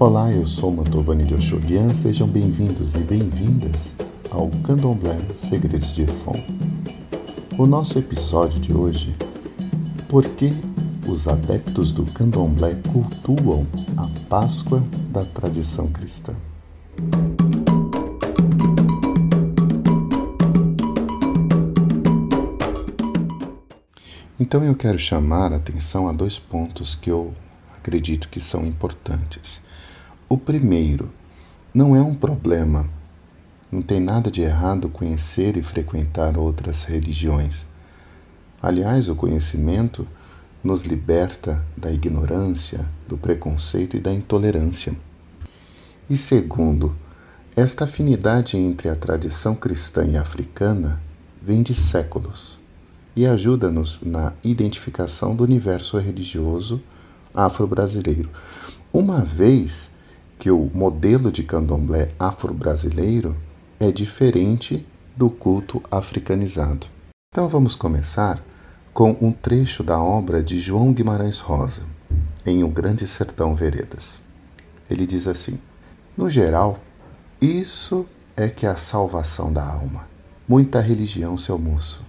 Olá, eu sou Mantovani de Oxolian, sejam bem-vindos e bem-vindas ao Candomblé Segredos de Efon. O nosso episódio de hoje, por que os adeptos do Candomblé cultuam a Páscoa da tradição cristã? Então eu quero chamar a atenção a dois pontos que eu acredito que são importantes. O primeiro, não é um problema, não tem nada de errado conhecer e frequentar outras religiões. Aliás, o conhecimento nos liberta da ignorância, do preconceito e da intolerância. E segundo, esta afinidade entre a tradição cristã e africana vem de séculos e ajuda-nos na identificação do universo religioso afro-brasileiro. Uma vez que o modelo de candomblé afro-brasileiro é diferente do culto africanizado. Então vamos começar com um trecho da obra de João Guimarães Rosa, em O Grande Sertão Veredas. Ele diz assim: No geral, isso é que é a salvação da alma. Muita religião, seu moço,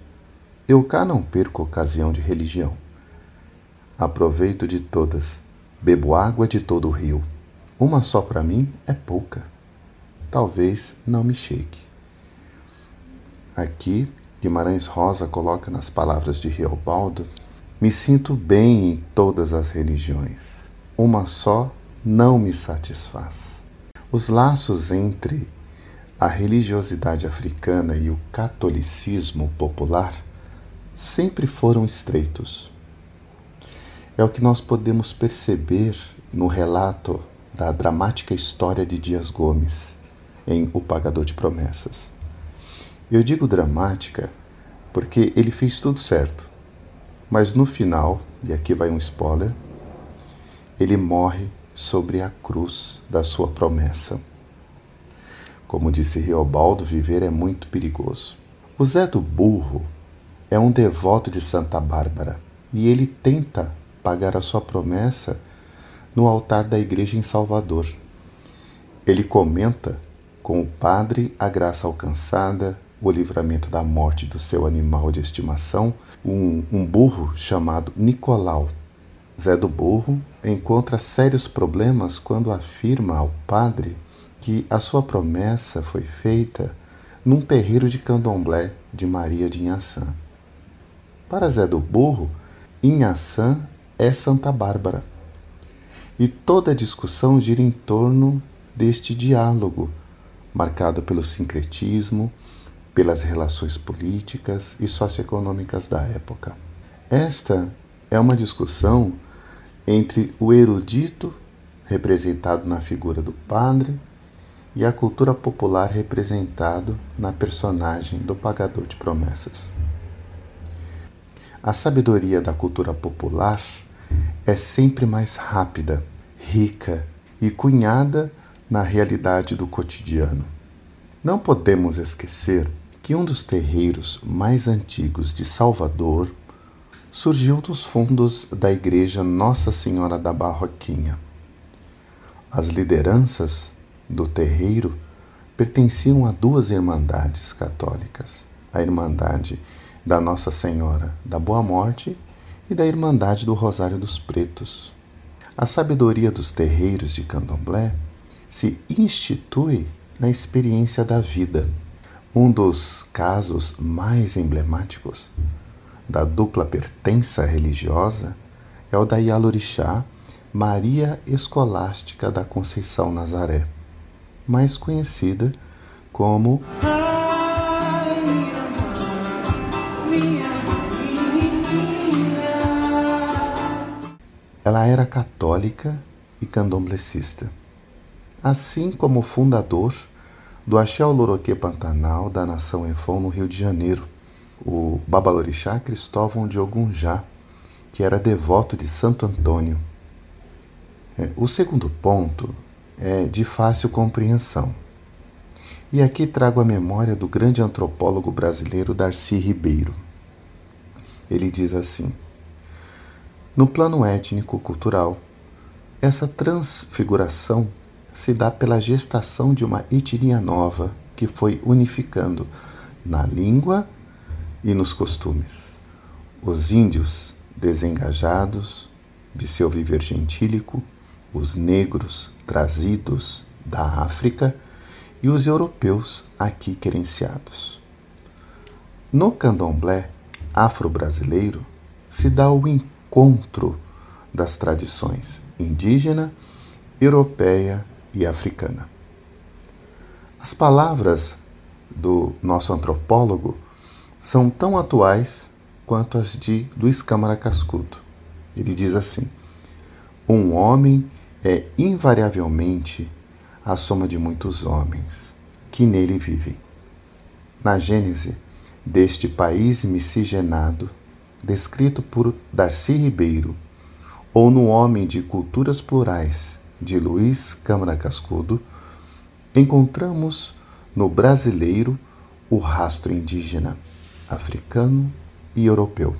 eu cá não perco ocasião de religião. Aproveito de todas, bebo água de todo o rio. Uma só para mim é pouca. Talvez não me chegue. Aqui, Guimarães Rosa coloca nas palavras de Riobaldo: Me sinto bem em todas as religiões. Uma só não me satisfaz. Os laços entre a religiosidade africana e o catolicismo popular sempre foram estreitos. É o que nós podemos perceber no relato da dramática história de Dias Gomes em O Pagador de Promessas. Eu digo dramática porque ele fez tudo certo, mas no final, e aqui vai um spoiler, ele morre sobre a cruz da sua promessa. Como disse Riobaldo, viver é muito perigoso. O Zé do Burro é um devoto de Santa Bárbara e ele tenta pagar a sua promessa no altar da igreja em Salvador. Ele comenta com o padre a graça alcançada, o livramento da morte do seu animal de estimação, um, um burro chamado Nicolau. Zé do Burro encontra sérios problemas quando afirma ao padre que a sua promessa foi feita num terreiro de candomblé de Maria de Inhaçã. Para Zé do Burro, Inhaçã é Santa Bárbara. E toda a discussão gira em torno deste diálogo, marcado pelo sincretismo, pelas relações políticas e socioeconômicas da época. Esta é uma discussão entre o erudito, representado na figura do padre, e a cultura popular representado na personagem do pagador de promessas. A sabedoria da cultura popular é sempre mais rápida, rica e cunhada na realidade do cotidiano. Não podemos esquecer que um dos terreiros mais antigos de Salvador surgiu dos fundos da Igreja Nossa Senhora da Barroquinha. As lideranças do terreiro pertenciam a duas irmandades católicas: a Irmandade da Nossa Senhora da Boa Morte e da Irmandade do Rosário dos Pretos. A sabedoria dos terreiros de candomblé se institui na experiência da vida. Um dos casos mais emblemáticos da dupla pertença religiosa é o da Yalorixá Maria Escolástica da Conceição Nazaré, mais conhecida como Ela era católica e candomblecista, assim como o fundador do Axé Oloroquê Pantanal da nação Efon no Rio de Janeiro, o Babalorixá Cristóvão de Ogunjá, que era devoto de Santo Antônio. É, o segundo ponto é de fácil compreensão. E aqui trago a memória do grande antropólogo brasileiro Darcy Ribeiro. Ele diz assim: no plano étnico-cultural, Essa transfiguração se dá pela gestação de uma etnia nova que foi unificando na língua e nos costumes. Os índios desengajados de seu viver gentílico, os negros trazidos da África e os europeus aqui querenciados. No candomblé afro-brasileiro se dá o encontro das tradições indígena, europeia e africana. As palavras do nosso antropólogo são tão atuais quanto as de Luiz Câmara Cascudo. Ele diz assim: Um homem é invariavelmente a soma de muitos homens que nele vivem. Na Gênese deste país miscigenado, descrito por Darcy Ribeiro, ou no Homem de Culturas Plurais, de Luiz Câmara Cascudo, encontramos no brasileiro o rastro indígena, africano e europeu,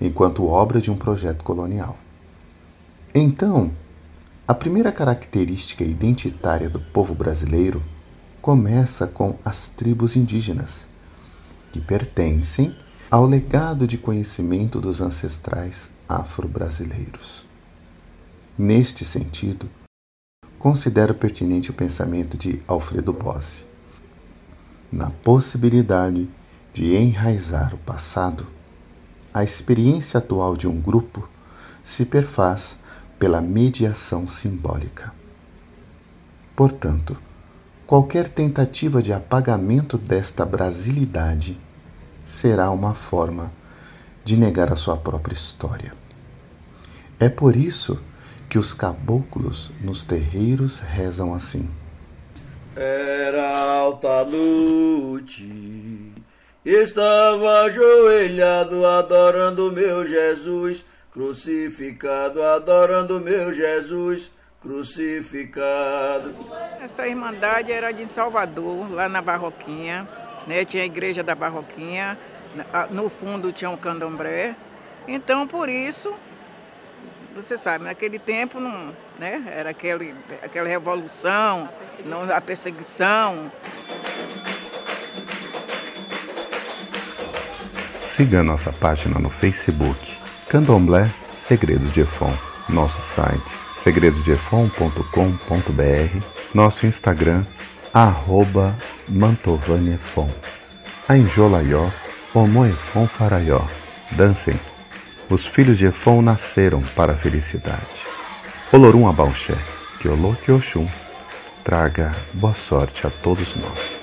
enquanto obra de um projeto colonial. Então, a primeira característica identitária do povo brasileiro começa com as tribos indígenas, que pertencem ao legado de conhecimento dos ancestrais afro-brasileiros. Neste sentido, considero pertinente o pensamento de Alfredo Bossi. Na possibilidade de enraizar o passado, a experiência atual de um grupo se perfaz pela mediação simbólica. Portanto, qualquer tentativa de apagamento desta brasilidade será uma forma de negar a sua própria história. É por isso que os caboclos nos terreiros rezam assim. Era alta noite, estava ajoelhado adorando meu Jesus, crucificado, adorando meu Jesus, crucificado. Essa irmandade era de Salvador, lá na Barroquinha, né? tinha a igreja da Barroquinha, no fundo tinha um candomblé. Então, por isso, você sabe, naquele tempo não, né, era aquele, aquela revolução, a perseguição. Siga a nossa página no Facebook, Candomblé Segredos de Efon, nosso site segredosdeefon.com.br, nosso Instagram, arroba mantovaniefon. A Enjolaió, Omoefon Faraió, dancem os filhos de Efon nasceram para a felicidade. Olorum Abalxé, que Oxum, traga boa sorte a todos nós.